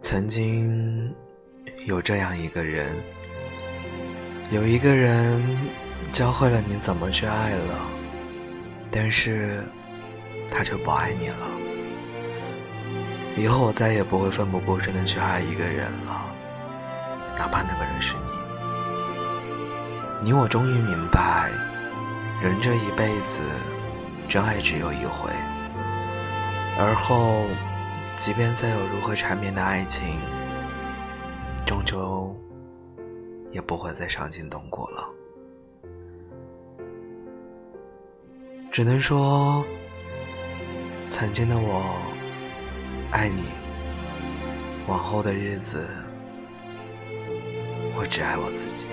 曾经有这样一个人，有一个人教会了你怎么去爱了，但是他却不爱你了。以后我再也不会奋不顾身的去爱一个人了，哪怕那个人是你。你我终于明白，人这一辈子，真爱只有一回，而后。即便再有如何缠绵的爱情，终究也不会再伤筋动骨了。只能说，曾经的我爱你，往后的日子，我只爱我自己。